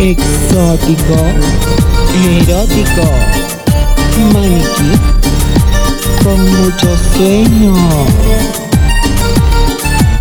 exótico, erótico, maniquí, con mucho sueño.